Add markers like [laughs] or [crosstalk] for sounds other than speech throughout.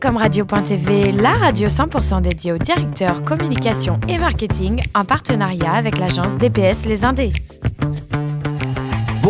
Comme radio.tv, la radio 100% dédiée aux directeurs communication et marketing en partenariat avec l'agence DPS Les Indés.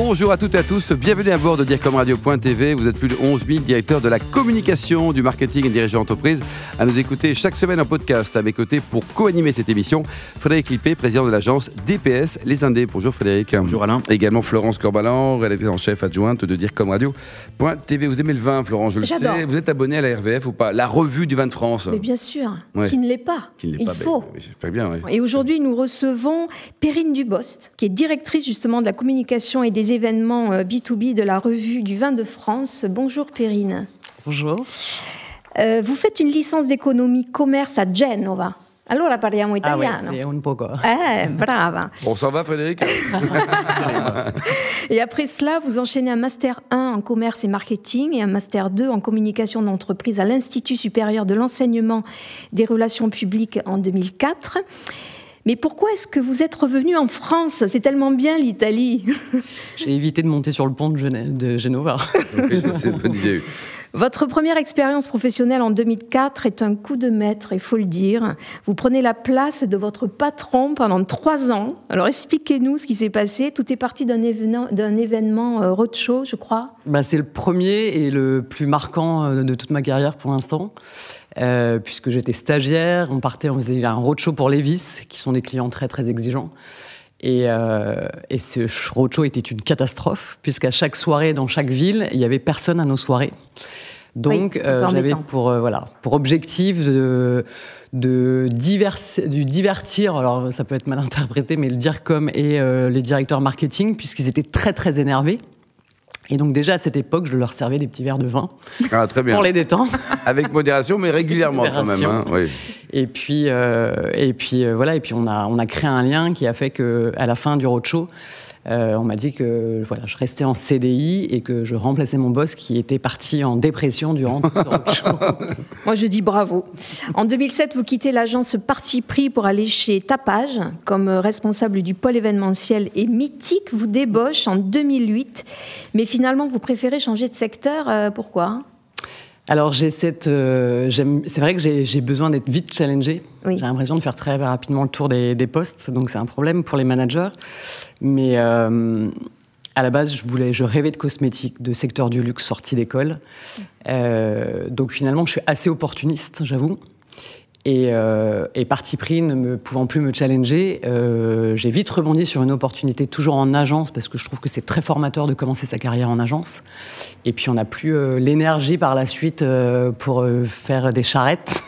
Bonjour à toutes et à tous, bienvenue à bord de DireComRadio.tv. Vous êtes plus de 11 000 directeurs de la communication, du marketing et dirigeants d'entreprise à nous écouter chaque semaine en podcast. À mes côtés pour co-animer cette émission, Frédéric Lippé, président de l'agence DPS Les Indés. Bonjour Frédéric. Bonjour Alain. Également Florence Corbalan, rédactrice en chef adjointe de DireComRadio.tv. Vous aimez le vin, Florence, je le sais. Vous êtes abonné à la RVF ou pas? La revue du vin de France. Mais bien sûr, qui ne l'est pas. Qui ne l'est Il pas, faut. ben, j'espère bien. Et aujourd'hui, nous recevons Perrine Dubost, qui est directrice justement de la communication et des événements euh, B2B de la revue du vin de France. Bonjour Perrine. Bonjour. Euh, vous faites une licence d'économie commerce à Genova. Allora parliamo Ah oui, italiano. c'est un poco. Eh, brava. Bon, ça va Frédéric [laughs] [laughs] Et après cela, vous enchaînez un master 1 en commerce et marketing et un master 2 en communication d'entreprise à l'Institut supérieur de l'enseignement des relations publiques en 2004. Mais pourquoi est-ce que vous êtes revenu en France? C'est tellement bien l'Italie. [laughs] J'ai évité de monter sur le pont de, Genève, de Genova. Oui, ça, C'est une bonne idée. Votre première expérience professionnelle en 2004 est un coup de maître, il faut le dire. Vous prenez la place de votre patron pendant trois ans. Alors expliquez-nous ce qui s'est passé. Tout est parti d'un événement, euh, roadshow, je crois. Bah, c'est le premier et le plus marquant euh, de toute ma carrière pour l'instant, euh, puisque j'étais stagiaire. On partait, on faisait un roadshow pour Levis, qui sont des clients très très exigeants. Et, euh, et ce roadshow était une catastrophe, puisqu'à chaque soirée, dans chaque ville, il y avait personne à nos soirées. Donc, Oui, euh, j'avais pour, euh, voilà, pour objectif de, de, divers, du divertir, alors ça peut être mal [laughs] interprété, mais le dire comme et euh, les directeurs marketing, puisqu'ils étaient très très énervés. Et donc déjà à cette époque, je leur servais des petits verres de vin Ah, très bien. pour les détendre. Avec modération, mais [laughs] régulièrement quand même. Hein, oui. Et puis, euh, et puis euh, voilà, et puis on a, on a créé un lien qui a fait que à la fin du roadshow, euh, on m'a dit que voilà, je restais en CDI et que je remplaçais mon boss qui était parti en dépression durant tout. [laughs] Moi, je dis bravo. En 2007, vous quittez l'agence Parti Pris pour aller chez Tapage comme euh, responsable du pôle événementiel et mythique. Vous débauche en 2008, mais finalement, vous préférez changer de secteur. euh, pourquoi? Alors j'ai cette, euh, c'est vrai que j'ai j'ai besoin d'être vite challengé. Oui. J'ai l'impression de faire très rapidement le tour des, des postes, donc c'est un problème pour les managers. Mais euh, à la base, je voulais, je rêvais de cosmétiques, de secteur du luxe sorti d'école. Euh, donc finalement, je suis assez opportuniste, j'avoue. Et, euh, parti pris, ne pouvant plus me challenger, euh, j'ai vite rebondi sur une opportunité toujours en agence parce que je trouve que c'est très formateur de commencer sa carrière en agence. Et puis on n'a plus euh, l'énergie par la suite euh, pour faire des charrettes.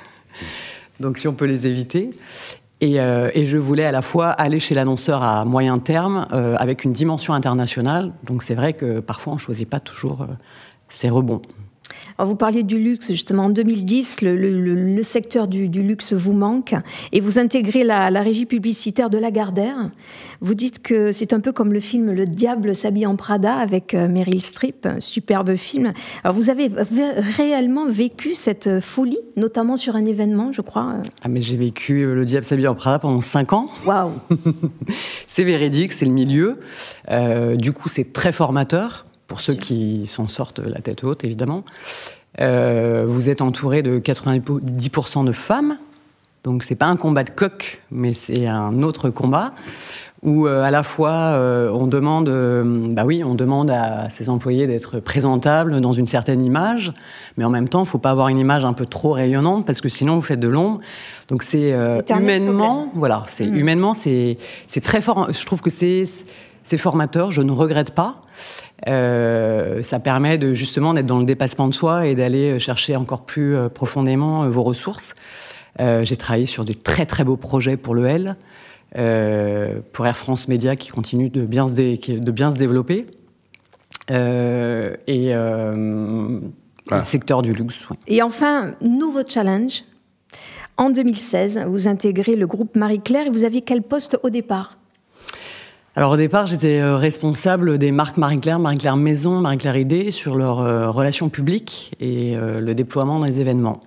[laughs] Donc si on peut les éviter. Et, et je voulais à la fois aller chez l'annonceur à moyen terme avec une dimension internationale. Donc c'est vrai que parfois on ne choisit pas toujours ses rebonds. Alors, Vous parliez du luxe, justement. En 2010, le, le- le- le secteur du, du luxe vous manque et vous intégrez la, la régie publicitaire de Lagardère. Vous dites que c'est un peu comme le film Le diable s'habille en Prada avec euh, Meryl Streep, superbe film. Alors vous avez réellement vécu cette folie, notamment sur un événement, je crois. euh. Ah mais j'ai vécu euh, le diable s'habille en Prada pendant 5 ans. Waouh [laughs] C'est véridique, c'est le milieu. Euh, du coup, c'est très formateur pour ceux qui s'en sortent la tête haute, évidemment. Euh, vous êtes entouré de 90% de femmes, donc c'est pas un combat de coq, mais c'est un autre combat où euh, à la fois euh, on demande, bah oui, on demande à ses employés d'être présentables dans une certaine image, mais en même temps, il faut pas avoir une image un peu trop rayonnante parce que sinon vous faites de l'ombre. Donc c'est humainement, voilà, c'est Mm. humainement, c'est c'est très fort. Je trouve que c'est c'est formateur. Je ne regrette pas. Euh, ça permet de justement d'être dans le dépassement de soi et d'aller chercher encore plus euh, profondément euh, vos ressources. Euh, J'ai travaillé sur des très très beaux projets pour le L, euh, pour Air France Média qui continue de bien se, dé- qui- de bien se développer. Euh, et euh, Voilà. le secteur du luxe. oui. Et enfin, nouveau challenge. En 2016, vous intégrez le groupe Marie-Claire et vous aviez quel poste au départ? Alors au départ, j'étais euh, responsable des marques Marie-Claire, Marie-Claire Maison, Marie-Claire Idée sur leurs euh, relations publiques et euh, le déploiement dans les événements.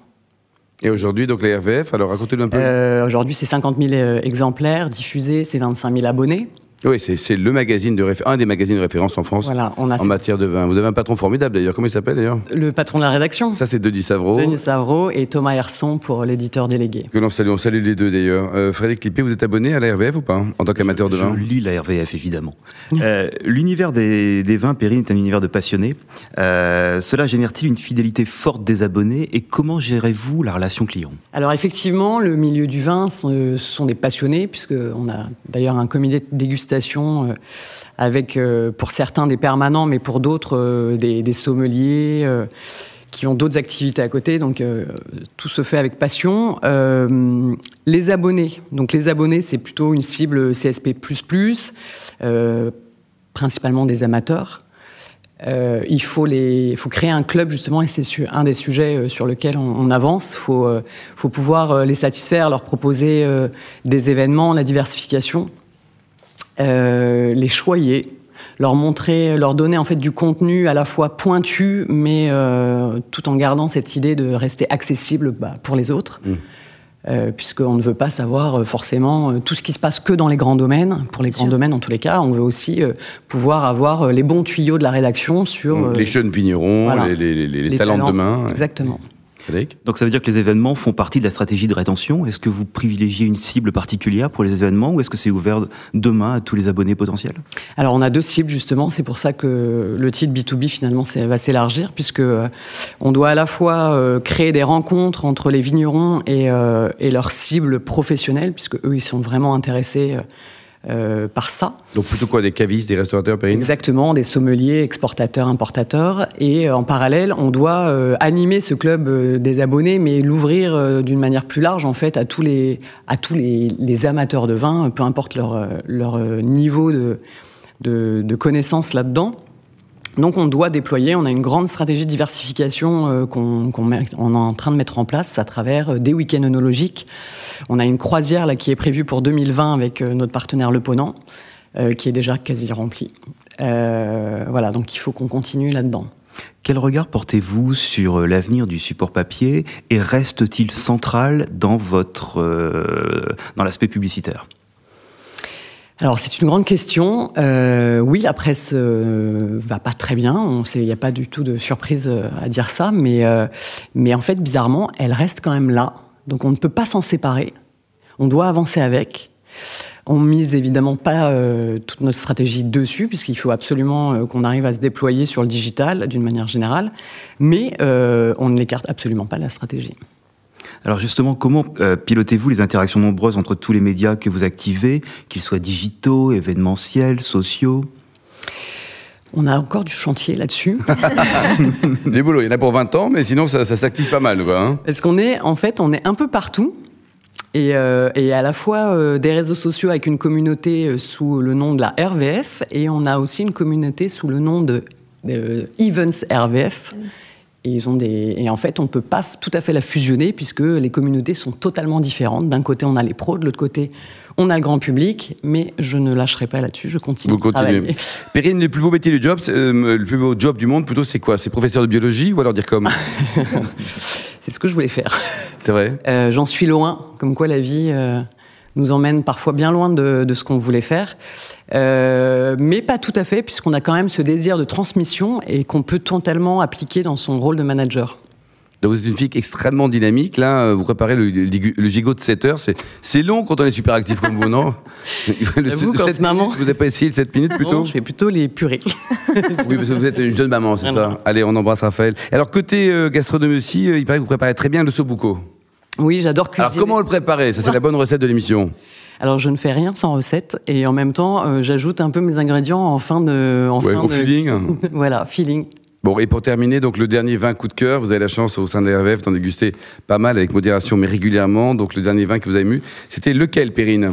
Et aujourd'hui, donc les RVF, alors racontez-nous un peu. Euh, Aujourd'hui, c'est 50 000 euh, exemplaires diffusés, c'est 25 000 abonnés. Oui, c'est le magazine de un des magazines de référence en France voilà, on a en matière de vin. Vous avez un patron formidable d'ailleurs. Comment il s'appelle d'ailleurs? Le patron de la rédaction. Ça, c'est Denis Savreau. Denis Savreau et Thomas Herson pour l'éditeur délégué. Que l'on salue, on salue les deux d'ailleurs. Euh, Frédéric Clippé, vous êtes abonné à la RVF ou pas En tant qu'amateur de vin? Je lis la RVF évidemment. euh, l'univers des, des, vins, Périne, est un univers de passionnés. Euh, cela génère-t-il une fidélité forte des abonnés et comment gérez-vous la relation client? Alors effectivement, le milieu du vin, ce sont des passionnés, puisqu'on a d'ailleurs un comité de euh, avec euh, pour certains des permanents, mais pour d'autres euh, des, sommeliers qui ont d'autres activités à côté. Donc tout se fait avec passion. les abonnés, donc les abonnés, c'est plutôt une cible CSP++, principalement des amateurs. Euh, il, faut les, faut créer un club justement et c'est un des sujets sur lequel on, avance. Il faut, euh, pouvoir les satisfaire, leur proposer euh, des événements, la diversification, les choyer, leur montrer, leur donner en fait du contenu à la fois pointu, mais tout en gardant cette idée de rester accessible bah, pour les autres. Mmh. Euh, puisqu'on ne veut pas savoir euh, forcément euh, tout ce qui se passe que dans les grands domaines. Pour les grands domaines, en tous les cas, on veut aussi euh, pouvoir avoir les bons tuyaux de la rédaction sur... les jeunes vignerons, voilà, les, les, les, les, talents, talents de demain. Exactement. Donc ça veut dire que les événements font partie de la stratégie de rétention. Est-ce que vous privilégiez une cible particulière pour les événements ou est-ce que c'est ouvert demain à tous les abonnés potentiels? Alors on a deux cibles justement, c'est pour ça que le titre B2B finalement va s'élargir puisque euh, on doit à la fois euh, créer des rencontres entre les vignerons et, euh, et leurs cibles professionnelles puisque eux ils sont vraiment intéressés euh, par ça. Donc plutôt quoi, des cavistes, des restaurateurs, Périne Exactement, des sommeliers, exportateurs, importateurs. Et euh, en parallèle, on doit euh, animer ce club euh, des abonnés, mais l'ouvrir d'une manière plus large, en fait, à tous les, à tous les, les amateurs de vin, peu importe leur, leur niveau de, de, de connaissance là-dedans. Donc on doit déployer, on a une grande stratégie de diversification euh, qu'on qu est en train de mettre en place à travers euh, des week-ends œnologiques. On a une croisière là, qui est prévue pour 2020 avec euh, notre partenaire Le Ponant, qui est déjà quasi remplie. Euh, voilà, donc il faut qu'on continue là-dedans. Quel regard portez-vous sur l'avenir du support papier et reste-t-il central dans, dans l'aspect publicitaire? Alors c'est une grande question. Euh, oui, la presse euh, va pas très bien. Il n'y a pas du tout de surprise à dire ça, mais, euh, mais en fait, bizarrement, elle reste quand même là. Donc on ne peut pas s'en séparer. On doit avancer avec. On mise évidemment pas euh, toute notre stratégie dessus, puisqu'il faut absolument euh, qu'on arrive à se déployer sur le digital d'une manière générale, mais euh, on ne l'écarte absolument pas la stratégie. Alors justement, comment euh, pilotez-vous les interactions nombreuses entre tous les médias que vous activez, qu'ils soient digitaux, événementiels, sociaux? On a encore du chantier là-dessus. [laughs] Les boulots, il y en a pour 20 ans, mais sinon ça, ça s'active pas mal. Quoi, hein Est-ce qu'on est, en fait, on est un peu partout. Et, euh, et, à la fois euh, des réseaux sociaux avec une communauté euh, sous le nom de la RVF, et on a aussi une communauté sous le nom de, de Events RVF. Et, ils ont des... et en fait, on ne peut pas tout à fait la fusionner puisque les communautés sont totalement différentes. D'un côté, on a les pros, de l'autre côté, on a le grand public, mais je ne lâcherai pas là-dessus, je continue. Vous continuez. Perrine, le plus beau métier du job, euh, le plus beau job du monde, plutôt, c'est quoi? C'est professeur de biologie ou alors dire comme [laughs] C'est ce que je voulais faire. C'est vrai euh, J'en suis loin, comme quoi la vie euh, nous emmène parfois bien loin de, de ce qu'on voulait faire. Euh, mais pas tout à fait, puisqu'on a quand même ce désir de transmission et qu'on peut totalement appliquer dans son rôle de manager. Donc vous êtes une fille extrêmement dynamique. Là, vous préparez le, le, le gigot de 7 heures. C'est long quand on est super actif comme vous, non [laughs] Vous, quand maman. Vous n'avez pas essayé de 7 minutes plutôt non, Je fais plutôt les purées. [laughs] oui, parce que vous êtes une jeune maman, c'est ça Allez, on embrasse Raphaël. Alors, côté euh, gastronomie aussi, euh, il paraît que vous préparez très bien le sobuco. Oui, j'adore cuisiner. Alors, comment le préparer? Ça, c'est la bonne recette de l'émission. Alors je ne fais rien sans recette et en même temps euh, j'ajoute un peu mes ingrédients en fin de en ouais, fin au de feeling. [laughs] voilà feeling Bon, et pour terminer, donc le dernier vin coup de cœur, vous avez la chance au sein de la RVF d'en déguster pas mal avec modération, mais régulièrement. Donc le dernier vin que vous avez mu, c'était lequel, Périne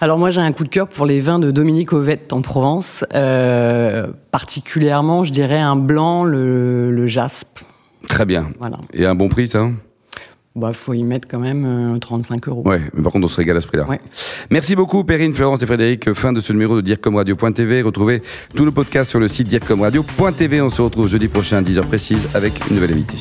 alors moi j'ai un coup de cœur pour les vins de Dominique Ovette en Provence, euh, particulièrement je dirais un blanc, le, le jaspe. Très bien. Voilà. Et un bon prix ça? Bah, faut y mettre quand même euh, 35 euros. Ouais, mais par contre, on se régale à ce prix-là. Ouais. Merci beaucoup, Perrine, Florence et Frédéric. Fin de ce numéro de DireComRadio.tv. Retrouvez tout le podcast sur le site DireComRadio.tv. On se retrouve jeudi prochain à 10h précise avec une nouvelle invitée.